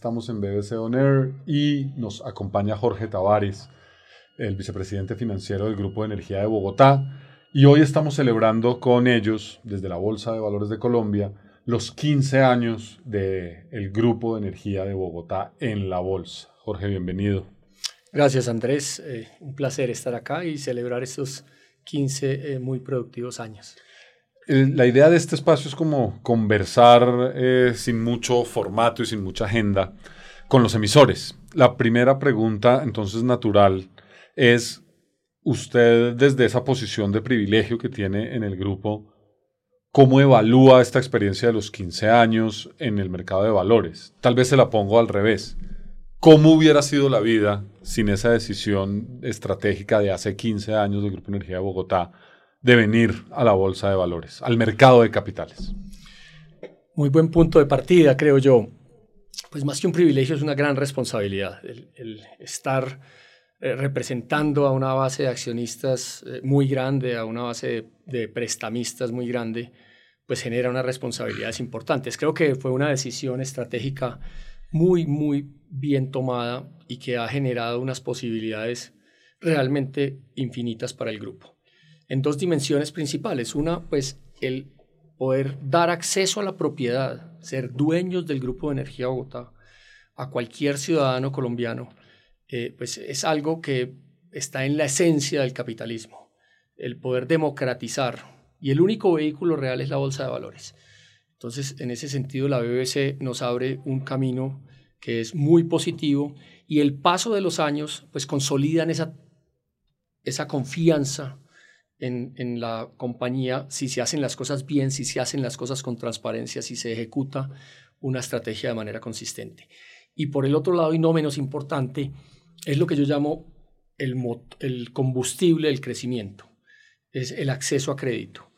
Estamos en BBC On Air y nos acompaña Jorge Tavares, el vicepresidente financiero del Grupo de Energía de Bogotá. Y hoy estamos celebrando con ellos, desde la Bolsa de Valores de Colombia, los 15 años del Grupo de Energía de Bogotá en la Bolsa. Jorge, bienvenido. Gracias, Andrés. Eh, un placer estar acá y celebrar estos 15 eh, muy productivos años. La idea de este espacio es como conversar eh, sin mucho formato y sin mucha agenda con los emisores. La primera pregunta, entonces, natural, es usted desde esa posición de privilegio que tiene en el grupo, ¿cómo evalúa esta experiencia de los 15 años en el mercado de valores? Tal vez se la pongo al revés. ¿Cómo hubiera sido la vida sin esa decisión estratégica de hace 15 años del Grupo Energía de Bogotá de venir a la bolsa de valores, al mercado de capitales? Muy buen punto de partida, creo yo. Pues más que un privilegio es una gran responsabilidad. El, estar eh, representando a una base de accionistas eh, muy grande, a una base de, prestamistas muy grande, pues genera unas responsabilidades importantes. Creo que fue una decisión estratégica muy, muy bien tomada y que ha generado unas posibilidades realmente infinitas para el grupo. En dos dimensiones principales. Una, pues el poder dar acceso a la propiedad, ser dueños del Grupo de Energía Bogotá a cualquier ciudadano colombiano, eh, pues es algo que está en la esencia del capitalismo. El poder democratizar. Y el único vehículo real es la bolsa de valores. Entonces, en ese sentido, la BBC nos abre un camino que es muy positivo y el paso de los años pues consolidan esa, esa confianza en, en, la compañía si se hacen las cosas bien, si se hacen las cosas con transparencia, si se ejecuta una estrategia de manera consistente. Y por el otro lado, y no menos importante, es lo que yo llamo el, el combustible del crecimiento, es el acceso a crédito.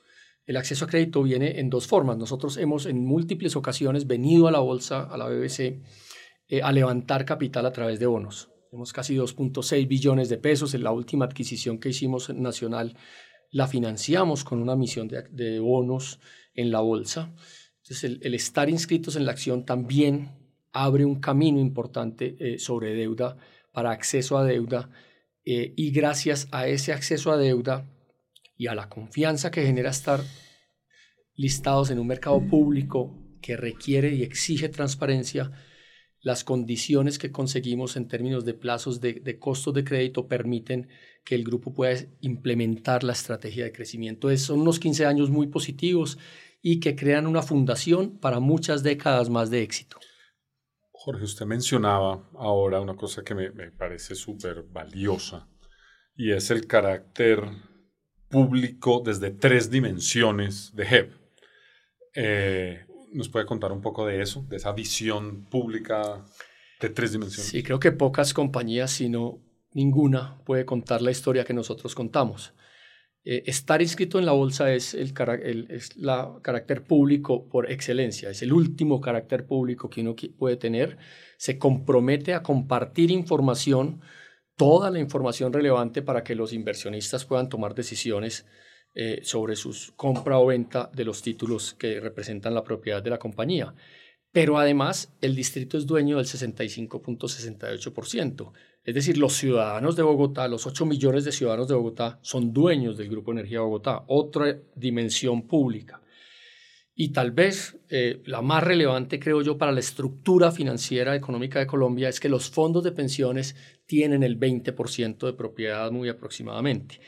El acceso a crédito viene en dos formas. Nosotros hemos en múltiples ocasiones venido a la bolsa, a la BBC, eh, a levantar capital a través de bonos. Tenemos casi 2.6 billones de pesos. En la última adquisición que hicimos nacional la financiamos con una emisión de, bonos en la bolsa. Entonces, el, estar inscritos en la acción también abre un camino importante eh, sobre deuda para acceso a deuda eh, y gracias a ese acceso a deuda y a la confianza que genera estar listados en un mercado público que requiere y exige transparencia, las condiciones que conseguimos en términos de plazos de, costos de crédito permiten que el grupo pueda implementar la estrategia de crecimiento. Es, son unos 15 años muy positivos y que crean una fundación para muchas décadas más de éxito. Jorge, usted mencionaba ahora una cosa que me, parece súper valiosa y es el carácter público desde tres dimensiones de HEP. Eh, ¿Nos puede contar un poco de eso, de esa visión pública de tres dimensiones? Sí, creo que pocas compañías, si no ninguna, puede contar la historia que nosotros contamos. Eh, estar inscrito en la bolsa es el, es la carácter público por excelencia, es el último carácter público que uno puede tener. Se compromete a compartir información, toda la información relevante para que los inversionistas puedan tomar decisiones eh, sobre su compra o venta de los títulos que representan la propiedad de la compañía. Pero además, el distrito es dueño del 65.68%. Es decir, los ciudadanos de Bogotá, los 8 millones de ciudadanos de Bogotá, son dueños del Grupo Energía Bogotá, otra dimensión pública. Y tal vez eh, la más relevante, creo yo, para la estructura financiera económica de Colombia es que los fondos de pensiones tienen el 20% de propiedad muy aproximadamente.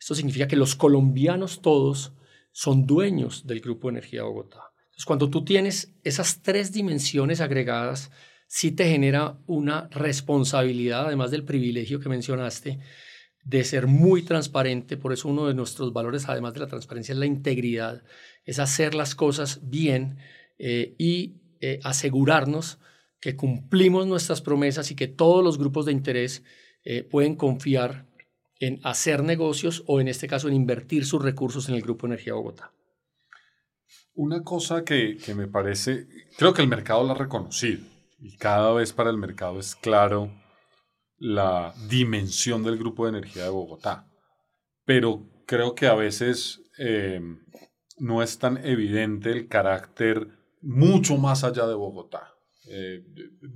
Esto significa que los colombianos todos son dueños del Grupo Energía Bogotá. Entonces, cuando tú tienes esas tres dimensiones agregadas, sí te genera una responsabilidad, además del privilegio que mencionaste, de ser muy transparente. Por eso uno de nuestros valores, además de la transparencia, es la integridad, es hacer las cosas bien eh, y eh, asegurarnos que cumplimos nuestras promesas y que todos los grupos de interés eh, pueden confiar en hacer negocios o en este caso en invertir sus recursos en el Grupo Energía Bogotá. Una cosa que, me parece, creo que el mercado lo ha reconocido y cada vez para el mercado es claro la dimensión del Grupo de Energía de Bogotá, pero creo que a veces eh, no es tan evidente el carácter mucho más allá de Bogotá. eh,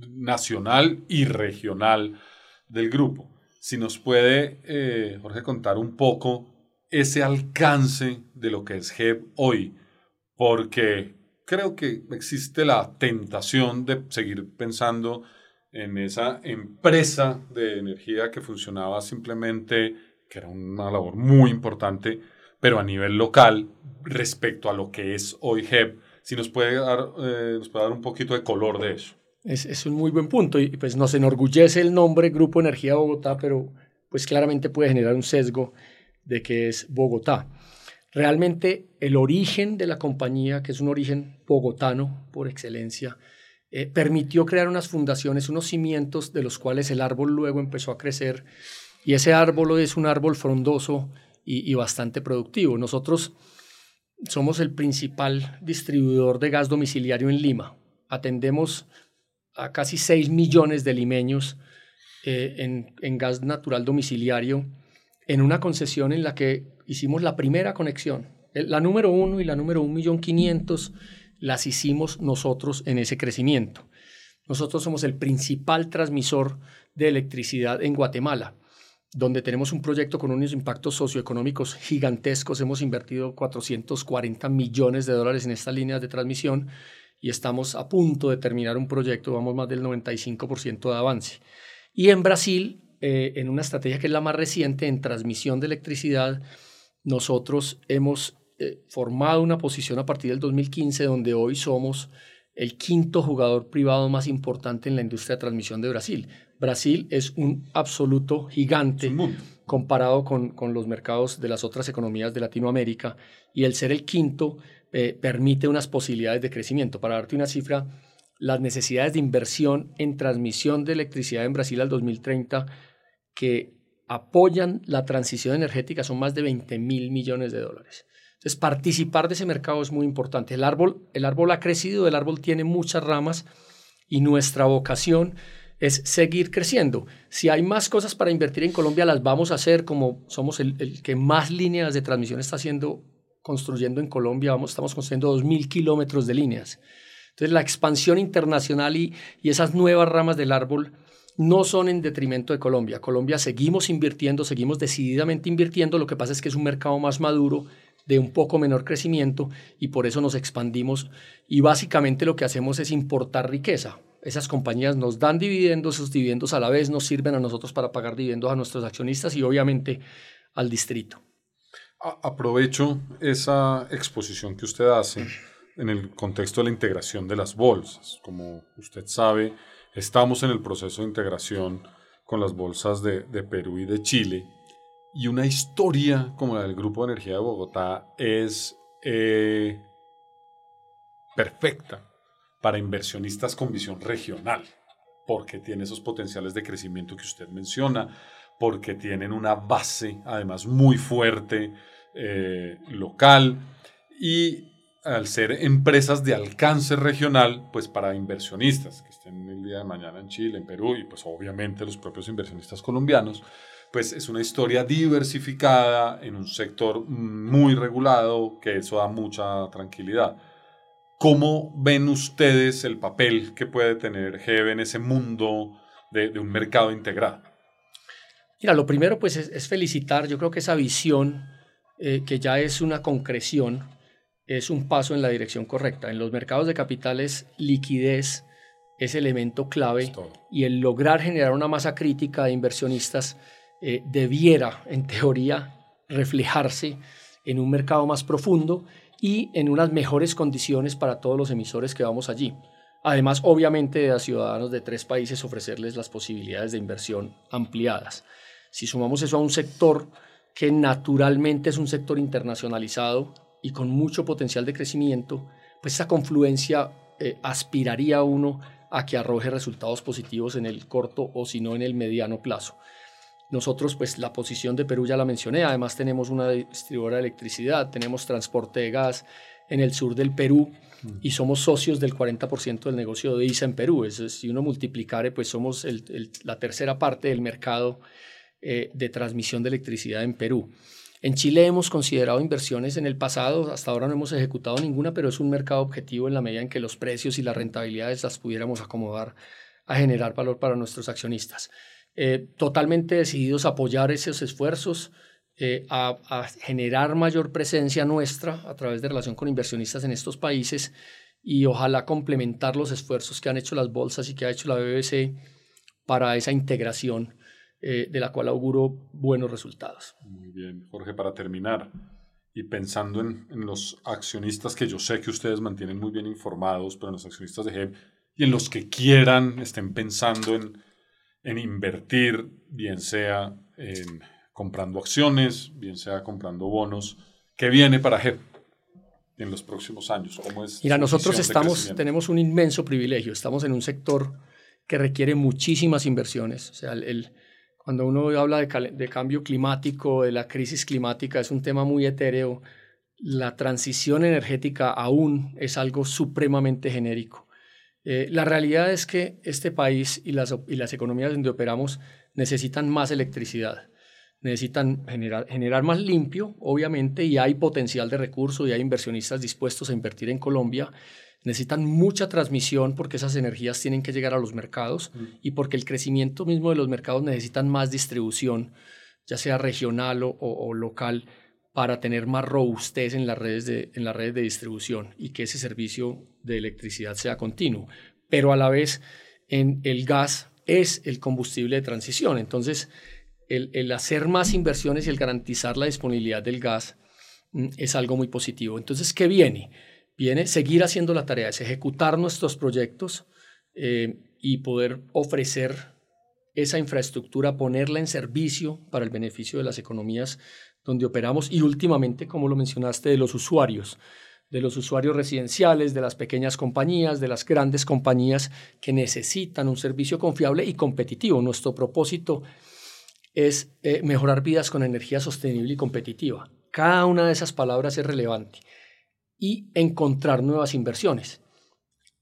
nacional y regional del grupo. Si nos puede, eh, Jorge, contar un poco ese alcance de lo que es GEP hoy, porque creo que existe la tentación de seguir pensando en esa empresa de energía que funcionaba simplemente, que era una labor muy importante, pero a nivel local respecto a lo que es hoy GEP. Si nos puede dar, eh, nos puede dar un poquito de color de eso. Es, es, un muy buen punto y pues nos enorgullece el nombre Grupo Energía Bogotá, pero pues claramente puede generar un sesgo de que es Bogotá. Realmente el origen de la compañía, que es un origen bogotano por excelencia, eh, permitió crear unas fundaciones, unos cimientos de los cuales el árbol luego empezó a crecer y ese árbol es un árbol frondoso y, y bastante productivo. Nosotros somos el principal distribuidor de gas domiciliario en Lima. Atendemos a casi 6 millones de limeños eh, en, gas natural domiciliario en una concesión en la que hicimos la primera conexión. La número uno y la número un millón quinientos las hicimos nosotros en ese crecimiento. Nosotros somos el principal transmisor de electricidad en Guatemala, donde tenemos un proyecto con unos impactos socioeconómicos gigantescos. Hemos invertido 440 millones de dólares en estas líneas de transmisión y estamos a punto de terminar un proyecto, vamos más del 95% de avance. Y en Brasil, eh, en una estrategia que es la más reciente en transmisión de electricidad, nosotros hemos eh, formado una posición a partir del 2015 donde hoy somos el quinto jugador privado más importante en la industria de transmisión de Brasil. Brasil es un absoluto gigante comparado con, con, los mercados de las otras economías de Latinoamérica y el ser el quinto eh, permite unas posibilidades de crecimiento. Para darte una cifra, las necesidades de inversión en transmisión de electricidad en Brasil al 2030 que apoyan la transición energética son más de 20 mil millones de dólares. Entonces, participar de ese mercado es muy importante. El árbol, el árbol ha crecido, el árbol tiene muchas ramas y nuestra vocación es seguir creciendo. Si hay más cosas para invertir en Colombia, las vamos a hacer como somos el, el que más líneas de transmisión está haciendo construyendo en Colombia, estamos construyendo 2.000 kilómetros de líneas. Entonces, la expansión internacional y, y esas nuevas ramas del árbol no son en detrimento de Colombia. Colombia seguimos invirtiendo, seguimos decididamente invirtiendo, lo que pasa es que es un mercado más maduro, de un poco menor crecimiento y por eso nos expandimos y básicamente lo que hacemos es importar riqueza. Esas compañías nos dan dividendos, esos dividendos a la vez nos sirven a nosotros para pagar dividendos a nuestros accionistas y obviamente al distrito aprovecho esa exposición que usted hace en el contexto de la integración de las bolsas. Como usted sabe, estamos en el proceso de integración con las bolsas de, Perú y de Chile. Y una historia como la del Grupo de Energía de Bogotá es eh, perfecta para inversionistas con visión regional, porque tiene esos potenciales de crecimiento que usted menciona, porque tienen una base además muy fuerte eh, local y al ser empresas de alcance regional, pues para inversionistas que estén el día de mañana en Chile, en Perú y pues obviamente los propios inversionistas colombianos, pues es una historia diversificada en un sector muy regulado que eso da mucha tranquilidad. ¿Cómo ven ustedes el papel que puede tener GEB en ese mundo de, un mercado integrado? Mira, lo primero pues es felicitar, yo creo que esa visión eh, que ya es una concreción, es un paso en la dirección correcta. En los mercados de capitales, liquidez es elemento clave y el lograr generar una masa crítica de inversionistas eh, debiera, en teoría, reflejarse en un mercado más profundo y en unas mejores condiciones para todos los emisores que vamos allí. Además, obviamente, a ciudadanos de tres países ofrecerles las posibilidades de inversión ampliadas. Si sumamos eso a un sector que naturalmente es un sector internacionalizado y con mucho potencial de crecimiento, pues esa confluencia eh, aspiraría a uno a que arroje resultados positivos en el corto o si no en el mediano plazo. Nosotros, pues la posición de Perú ya la mencioné, además tenemos una distribuidora de electricidad, tenemos transporte de gas en el sur del Perú y somos socios del 40% del negocio de ISA en Perú. Es, si uno multiplicare, pues somos la tercera parte del mercado eh, de transmisión de electricidad en Perú. En Chile hemos considerado inversiones en el pasado, hasta ahora no hemos ejecutado ninguna, pero es un mercado objetivo en la medida en que los precios y las rentabilidades las pudiéramos acomodar a generar valor para nuestros accionistas. Eh, totalmente decididos a apoyar esos esfuerzos, eh, a, a, generar mayor presencia nuestra a través de relación con inversionistas en estos países y ojalá complementar los esfuerzos que han hecho las bolsas y que ha hecho la BBC para esa integración eh, de la cual auguro buenos resultados. Muy bien, Jorge, para terminar, y pensando en, en, los accionistas que yo sé que ustedes mantienen muy bien informados, pero en los accionistas de GEM y en los que quieran, estén pensando en, en invertir, bien sea en comprando acciones, bien sea comprando bonos, ¿qué viene para GEM? en los próximos años? ¿Cómo es Mira, nosotros estamos, tenemos un inmenso privilegio. Estamos en un sector que requiere muchísimas inversiones. O sea, el, cuando uno habla de, de, cambio climático, de la crisis climática, es un tema muy etéreo. La transición energética aún es algo supremamente genérico. Eh, la realidad es que este país y las, y las economías donde operamos necesitan más electricidad, necesitan generar, generar más limpio, obviamente, y hay potencial de recursos y hay inversionistas dispuestos a invertir en Colombia, necesitan mucha transmisión porque esas energías tienen que llegar a los mercados mm. y porque el crecimiento mismo de los mercados necesitan más distribución, ya sea regional o, o, local, para tener más robustez en las, redes de, en las redes de distribución y que ese servicio de electricidad sea continuo. Pero a la vez, en el gas es el combustible de transición. Entonces, el, el hacer más inversiones y el garantizar la disponibilidad del gas mm, es algo muy positivo. Entonces, ¿qué viene? Viene seguir haciendo la tarea, es ejecutar nuestros proyectos eh, y poder ofrecer esa infraestructura, ponerla en servicio para el beneficio de las economías donde operamos y últimamente, como lo mencionaste, de los usuarios, de los usuarios residenciales, de las pequeñas compañías, de las grandes compañías que necesitan un servicio confiable y competitivo. Nuestro propósito es eh, mejorar vidas con energía sostenible y competitiva. Cada una de esas palabras es relevante y encontrar nuevas inversiones.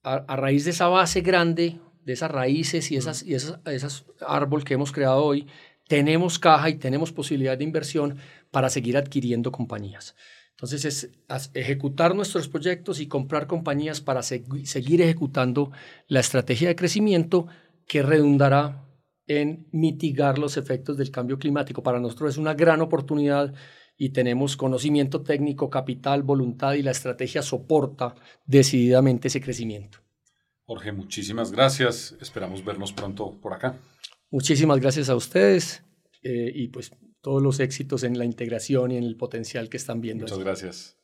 A, raíz de esa base grande, de esas raíces y esas, y esas, esas árboles que hemos creado hoy, tenemos caja y tenemos posibilidad de inversión para seguir adquiriendo compañías. Entonces es ejecutar nuestros proyectos y comprar compañías para seguir ejecutando la estrategia de crecimiento que redundará en mitigar los efectos del cambio climático. Para nosotros es una gran oportunidad y tenemos conocimiento técnico, capital, voluntad y la estrategia soporta decididamente ese crecimiento. Jorge, muchísimas gracias. Esperamos vernos pronto por acá. Muchísimas gracias a ustedes eh, y pues todos los éxitos en la integración y en el potencial que están viendo. Muchas gracias.